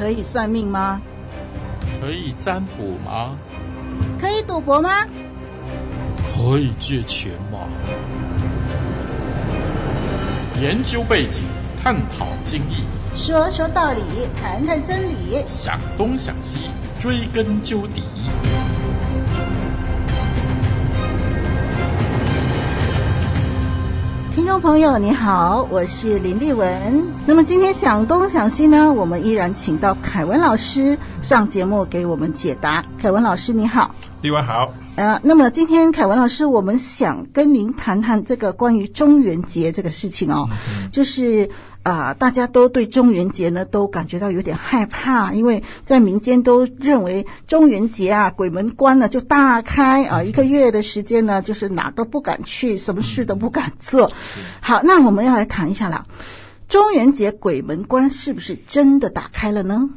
可以算命吗？可以占卜吗？可以赌博吗？可以借钱吗？研究背景，探讨经义，说说道理，谈谈真理，想东想西，追根究底。听众朋友，你好，我是林丽文。那么今天想东想西呢，我们依然请到凯文老师上节目给我们解答。凯文老师，你好。丽文好。呃，那么今天凯文老师，我们想跟您谈谈这个关于中元节这个事情哦，嗯、就是。啊、呃，大家都对中元节呢都感觉到有点害怕，因为在民间都认为中元节啊，鬼门关呢就大开啊，一个月的时间呢，就是哪都不敢去，什么事都不敢做。好，那我们要来谈一下了，中元节鬼门关是不是真的打开了呢？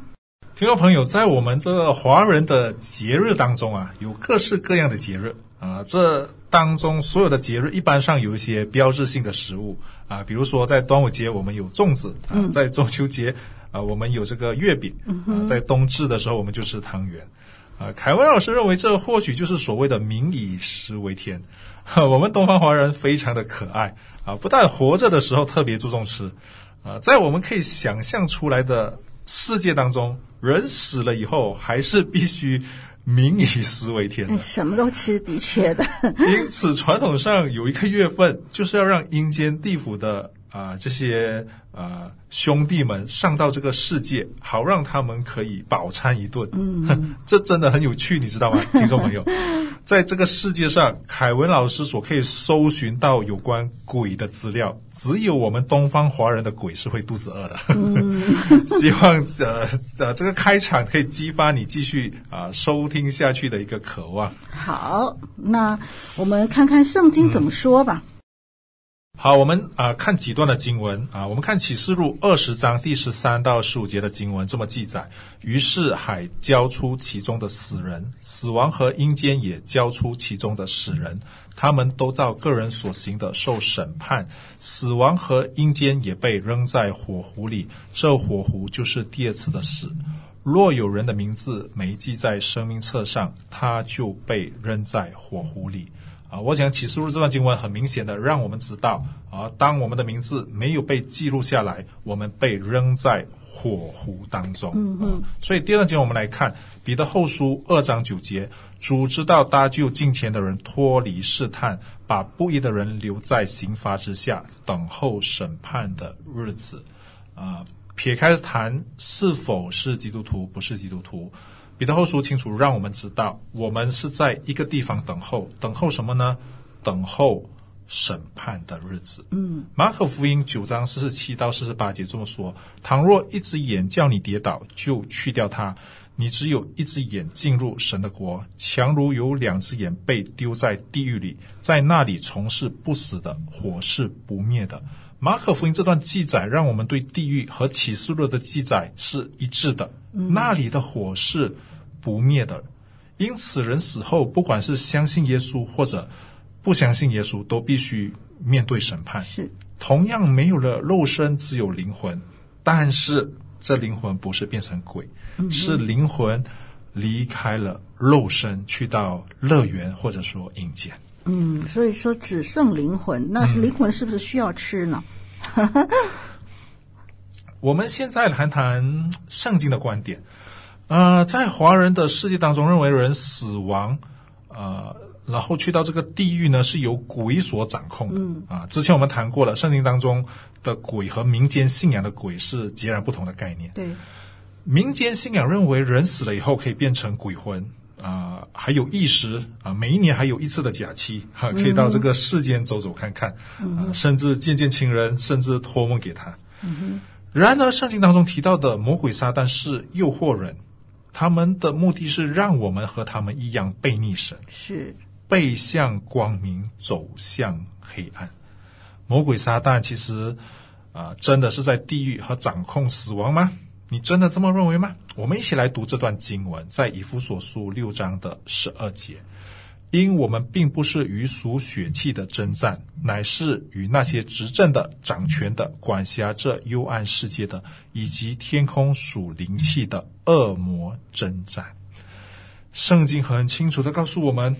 听众朋友，在我们这个华人的节日当中啊，有各式各样的节日啊，这当中所有的节日一般上有一些标志性的食物。啊，比如说在端午节我们有粽子啊，在中秋节啊我们有这个月饼啊，在冬至的时候我们就吃汤圆啊。凯文老师认为这或许就是所谓的“民以食为天”，我们东方华人非常的可爱啊，不但活着的时候特别注重吃啊，在我们可以想象出来的世界当中，人死了以后还是必须。民以食为天，什么都吃，的确的。因此，传统上有一个月份，就是要让阴间地府的啊、呃、这些啊、呃、兄弟们上到这个世界，好让他们可以饱餐一顿。嗯，这真的很有趣，你知道吗，听众朋友？在这个世界上，凯文老师所可以搜寻到有关鬼的资料，只有我们东方华人的鬼是会肚子饿的。嗯、希望呃呃这个开场可以激发你继续啊、呃、收听下去的一个渴望。好，那我们看看圣经怎么说吧。嗯好，我们啊、看几段的经文啊，我们看启示录二十章第十三到十五节的经文，这么记载：于是海交出其中的死人，死亡和阴间也交出其中的死人，他们都照个人所行的受审判。死亡和阴间也被扔在火湖里，这火湖就是第二次的死。若有人的名字没记在生命册上，他就被扔在火湖里。啊，我讲启示录这段经文很明显的让我们知道，啊，当我们的名字没有被记录下来，我们被扔在火湖当中。嗯嗯。所以第二段经文我们来看彼得后书二章九节，主知道搭救敬虔的人脱离试探，把不义的人留在刑罚之下，等候审判的日子。啊，撇开谈是否是基督徒，不是基督徒。彼得后书清楚让我们知道，我们是在一个地方等候，等候什么呢？等候审判的日子。嗯，马可福音九章四十七到四十八节这么说：倘若一只眼叫你跌倒，就去掉它；你只有一只眼进入神的国，强如有两只眼被丢在地狱里，在那里从事不死的，火是不灭的。马可福音这段记载，让我们对地狱和启示录的记载是一致的。那里的火是不灭的，因此人死后，不管是相信耶稣或者不相信耶稣，都必须面对审判。是，同样没有了肉身，只有灵魂，但是这灵魂不是变成鬼，嗯、是灵魂离开了肉身，去到乐园或者说阴间。嗯，所以说只剩灵魂，那灵魂是不是需要吃呢？嗯 我们现在谈谈圣经的观点。呃，在华人的世界当中，认为人死亡，呃，然后去到这个地狱呢，是由鬼所掌控的。嗯啊，之前我们谈过了，圣经当中的鬼和民间信仰的鬼是截然不同的概念。对，民间信仰认为人死了以后可以变成鬼魂啊、呃，还有意识啊，每一年还有一次的假期，哈、啊，可以到这个世间走走看看，嗯、啊，甚至见见亲人，甚至托梦给他。嗯哼。然而，圣经当中提到的魔鬼撒旦是诱惑人，他们的目的是让我们和他们一样背逆神，是背向光明，走向黑暗。魔鬼撒旦其实啊、呃，真的是在地狱和掌控死亡吗？你真的这么认为吗？我们一起来读这段经文，在以弗所书六章的十二节。因我们并不是与属血气的征战，乃是与那些执政的、掌权的、管辖这幽暗世界的，以及天空属灵气的恶魔征战。圣经很清楚的告诉我们，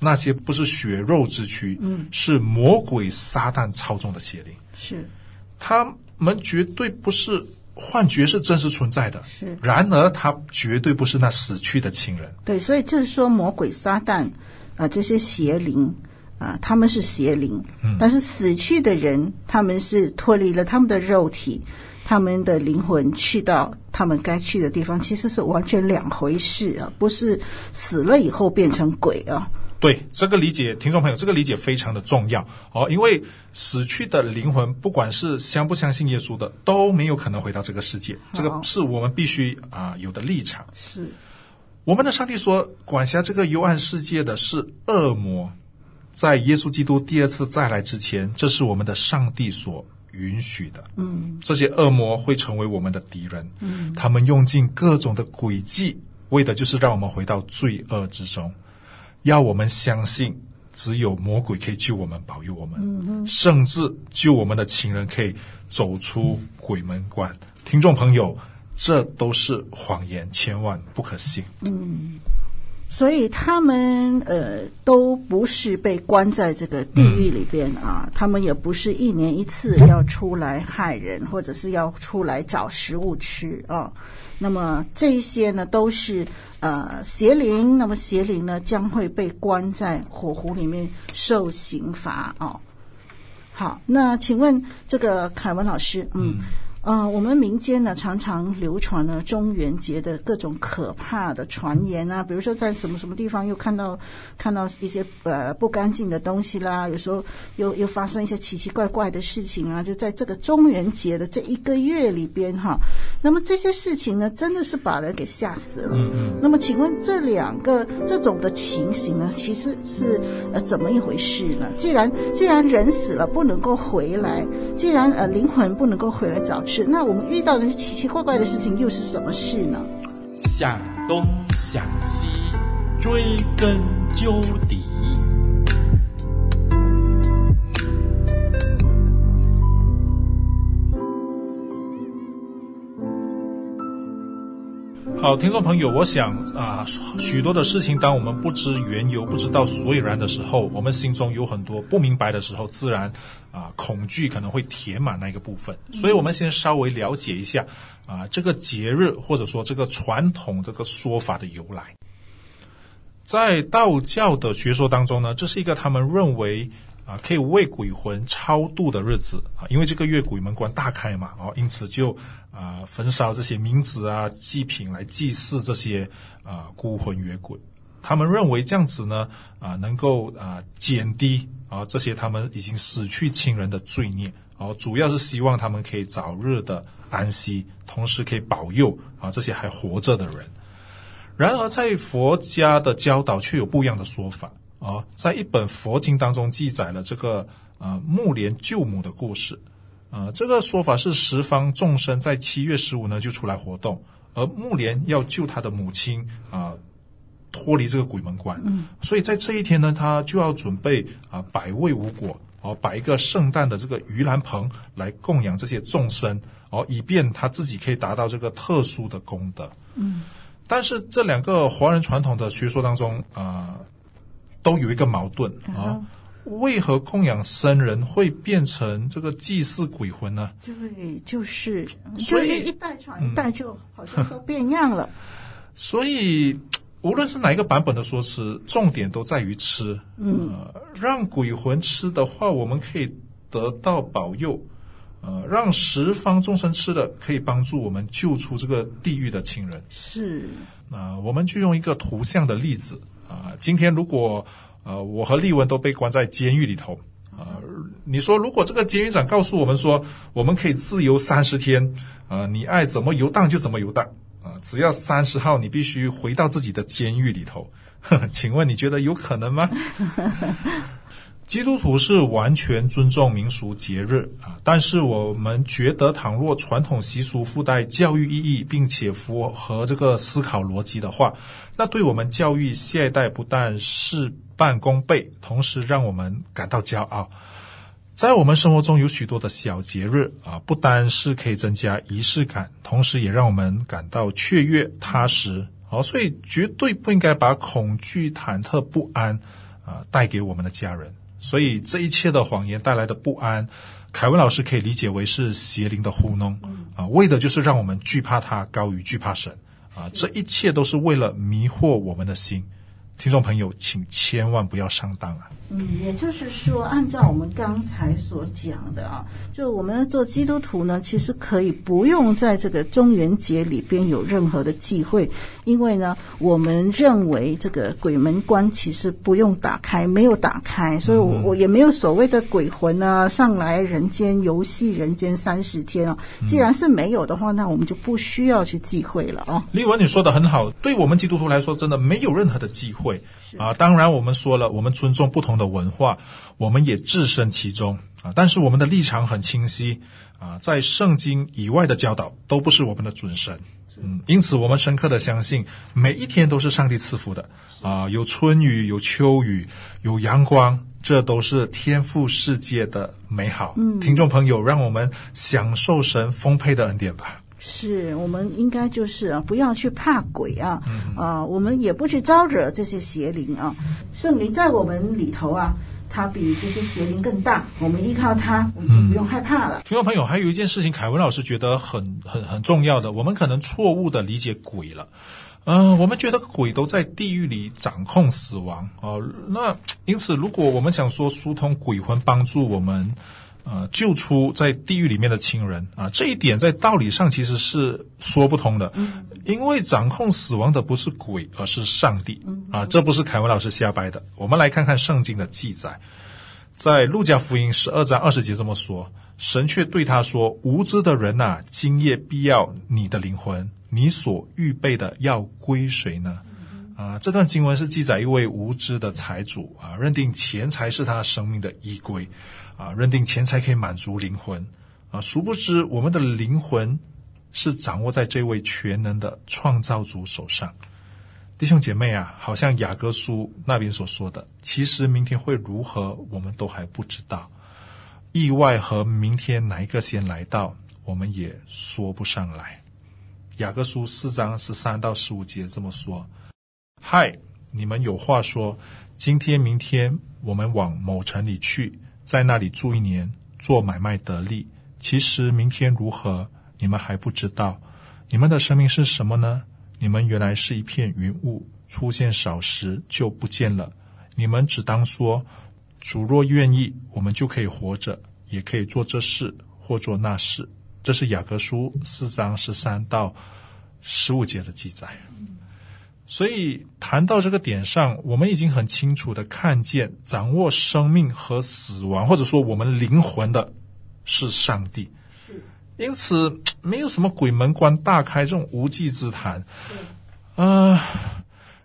那些不是血肉之躯，嗯，是魔鬼撒旦操纵的邪灵，是他们绝对不是。幻觉是真实存在的，是。然而，他绝对不是那死去的亲人。对，所以就是说，魔鬼撒旦啊、呃，这些邪灵啊、呃，他们是邪灵。嗯。但是死去的人，他们是脱离了他们的肉体，他们的灵魂去到他们该去的地方，其实是完全两回事啊，不是死了以后变成鬼啊。对，这个理解，听众朋友，这个理解非常的重要哦，因为死去的灵魂，不管是相不相信耶稣的，都没有可能回到这个世界，这个是我们必须啊、呃、有的立场。是，我们的上帝说，管辖这个幽暗世界的是恶魔，在耶稣基督第二次再来之前，这是我们的上帝所允许的。嗯，这些恶魔会成为我们的敌人。嗯，他们用尽各种的诡计，为的就是让我们回到罪恶之中。要我们相信，只有魔鬼可以救我们、保佑我们，嗯、甚至救我们的情人可以走出鬼门关。嗯、听众朋友，这都是谎言，千万不可信。嗯，所以他们呃都不是被关在这个地狱里边、嗯、啊，他们也不是一年一次要出来害人，或者是要出来找食物吃啊。那么这些呢，都是呃邪灵。那么邪灵呢，将会被关在火湖里面受刑罚哦。好，那请问这个凯文老师，嗯。呃，我们民间呢常常流传了中元节的各种可怕的传言啊，比如说在什么什么地方又看到看到一些呃不干净的东西啦，有时候又又发生一些奇奇怪怪的事情啊，就在这个中元节的这一个月里边哈。那么这些事情呢，真的是把人给吓死了。嗯嗯。那么请问这两个这种的情形呢，其实是呃怎么一回事呢？既然既然人死了不能够回来，既然呃灵魂不能够回来找。那我们遇到的奇奇怪怪的事情又是什么事呢？想东想西，追根究底。好，听众朋友，我想啊，许多的事情，当我们不知缘由、不知道所以然的时候，我们心中有很多不明白的时候，自然啊，恐惧可能会填满那个部分。所以，我们先稍微了解一下啊，这个节日或者说这个传统这个说法的由来。在道教的学说当中呢，这是一个他们认为。啊，可以为鬼魂超度的日子啊，因为这个月鬼门关大开嘛，哦，因此就啊焚烧这些冥纸啊祭品来祭祀这些啊孤魂野鬼。他们认为这样子呢啊能够啊减低啊这些他们已经死去亲人的罪孽，哦，主要是希望他们可以早日的安息，同时可以保佑啊这些还活着的人。然而，在佛家的教导却有不一样的说法。啊，在一本佛经当中记载了这个呃木莲救母的故事，呃，这个说法是十方众生在七月十五呢就出来活动，而木莲要救他的母亲啊脱离这个鬼门关，嗯，所以在这一天呢，他就要准备啊百味无果，哦，摆一个圣诞的这个盂兰盆来供养这些众生，哦，以便他自己可以达到这个特殊的功德，嗯，但是这两个华人传统的学说当中啊。呃都有一个矛盾啊，为何供养僧人会变成这个祭祀鬼魂呢？对，就是，所以一代传一代，就好像都变样了。所以，无论是哪一个版本的说辞，重点都在于吃。嗯、呃，让鬼魂吃的话，我们可以得到保佑；呃，让十方众生吃的，可以帮助我们救出这个地狱的亲人。是，那、呃、我们就用一个图像的例子。今天如果呃我和丽文都被关在监狱里头，啊，你说如果这个监狱长告诉我们说我们可以自由三十天，啊，你爱怎么游荡就怎么游荡，啊，只要三十号你必须回到自己的监狱里头，呵呵，请问你觉得有可能吗？基督徒是完全尊重民俗节日啊，但是我们觉得，倘若传统习俗附带教育意义，并且符合这个思考逻辑的话，那对我们教育下一代不但事半功倍，同时让我们感到骄傲。在我们生活中有许多的小节日啊，不单是可以增加仪式感，同时也让我们感到雀跃踏实。好，所以绝对不应该把恐惧、忐忑、不安啊带给我们的家人。所以这一切的谎言带来的不安，凯文老师可以理解为是邪灵的糊弄啊，为的就是让我们惧怕他高于惧怕神啊。这一切都是为了迷惑我们的心。听众朋友，请千万不要上当啊！嗯，也就是说，按照我们刚才所讲的啊，就我们做基督徒呢，其实可以不用在这个中元节里边有任何的忌讳，因为呢，我们认为这个鬼门关其实不用打开，没有打开，所以我我也没有所谓的鬼魂啊上来人间游戏人间三十天啊。既然是没有的话，那我们就不需要去忌讳了啊。丽文，你说的很好，对我们基督徒来说，真的没有任何的忌讳啊。当然，我们说了，我们尊重不同的文化，我们也置身其中啊，但是我们的立场很清晰啊，在圣经以外的教导都不是我们的准绳，嗯，因此我们深刻的相信每一天都是上帝赐福的啊，有春雨，有秋雨，有阳光，这都是天赋世界的美好。嗯，听众朋友，让我们享受神丰沛的恩典吧。是我们应该就是啊，不要去怕鬼啊，啊，我们也不去招惹这些邪灵啊。圣灵在我们里头啊，它比这些邪灵更大，我们依靠它，我们就不用害怕了。听众朋友，还有一件事情，凯文老师觉得很很很重要的，我们可能错误的理解鬼了。嗯、呃，我们觉得鬼都在地狱里掌控死亡啊、呃，那因此，如果我们想说疏通鬼魂，帮助我们。呃，救出在地狱里面的亲人啊，这一点在道理上其实是说不通的，因为掌控死亡的不是鬼，而是上帝啊，这不是凯文老师瞎掰的。我们来看看圣经的记载，在路加福音十二章二十节这么说，神却对他说：“无知的人呐，今夜必要你的灵魂，你所预备的要归谁呢？”啊，这段经文是记载一位无知的财主啊，认定钱财是他生命的依归。啊，认定钱财可以满足灵魂，啊，殊不知我们的灵魂是掌握在这位全能的创造主手上。弟兄姐妹啊，好像雅各书那边所说的，其实明天会如何，我们都还不知道。意外和明天哪一个先来到，我们也说不上来。雅各书四章十三到十五节这么说：“嗨，你们有话说，今天明天我们往某城里去。”在那里住一年，做买卖得利。其实明天如何，你们还不知道。你们的生命是什么呢？你们原来是一片云雾，出现少时就不见了。你们只当说：主若愿意，我们就可以活着，也可以做这事或做那事。这是雅各书四章十三到十五节的记载。所以谈到这个点上，我们已经很清楚的看见，掌握生命和死亡，或者说我们灵魂的，是上帝。是，因此没有什么鬼门关大开这种无稽之谈。啊、呃，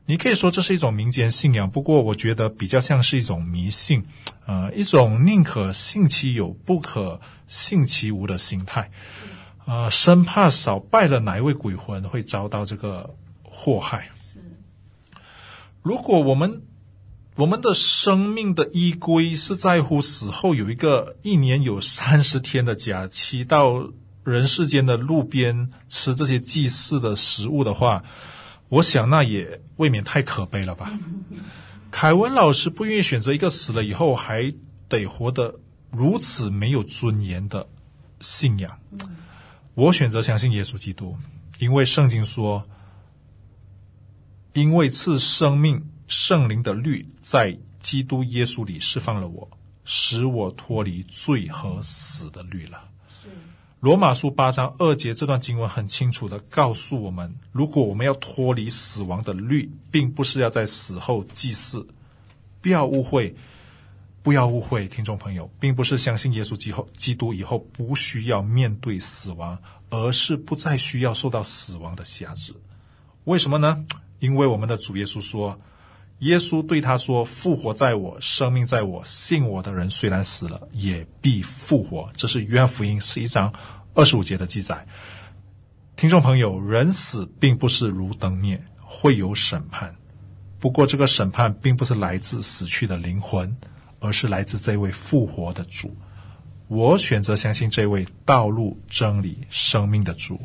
你可以说这是一种民间信仰，不过我觉得比较像是一种迷信，啊、呃，一种宁可信其有，不可信其无的心态。啊、呃，生怕少拜了哪一位鬼魂会遭到这个祸害。如果我们我们的生命的依归是在乎死后有一个一年有三十天的假期，到人世间的路边吃这些祭祀的食物的话，我想那也未免太可悲了吧。凯文老师不愿意选择一个死了以后还得活得如此没有尊严的信仰，我选择相信耶稣基督，因为圣经说。因为赐生命圣灵的律在基督耶稣里释放了我，使我脱离罪和死的律了。是罗马书八章二节这段经文很清楚地告诉我们：如果我们要脱离死亡的律，并不是要在死后祭祀。不要误会，不要误会，听众朋友，并不是相信耶稣基后基督以后不需要面对死亡，而是不再需要受到死亡的辖制。为什么呢？因为我们的主耶稣说，耶稣对他说：“复活在我，生命在我，信我的人虽然死了，也必复活。”这是约翰福音十一章二十五节的记载。听众朋友，人死并不是如灯灭，会有审判。不过，这个审判并不是来自死去的灵魂，而是来自这位复活的主。我选择相信这位道路、真理、生命的主。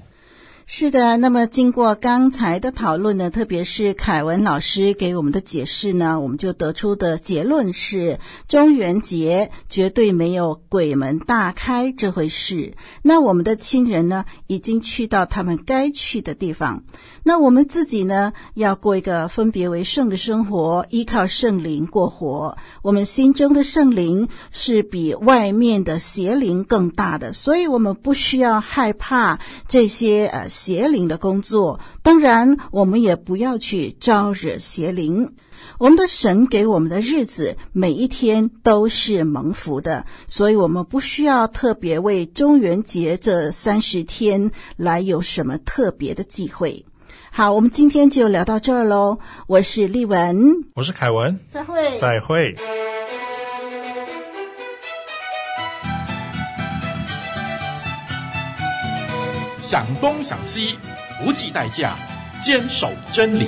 是的，那么经过刚才的讨论呢，特别是凯文老师给我们的解释呢，我们就得出的结论是：中元节绝对没有鬼门大开这回事。那我们的亲人呢，已经去到他们该去的地方。那我们自己呢，要过一个分别为圣的生活，依靠圣灵过活。我们心中的圣灵是比外面的邪灵更大的，所以我们不需要害怕这些呃。邪灵的工作，当然我们也不要去招惹邪灵。我们的神给我们的日子，每一天都是蒙福的，所以我们不需要特别为中元节这三十天来有什么特别的忌讳。好，我们今天就聊到这儿喽。我是丽文，我是凯文，再会，再会。想东想西，不计代价，坚守真理。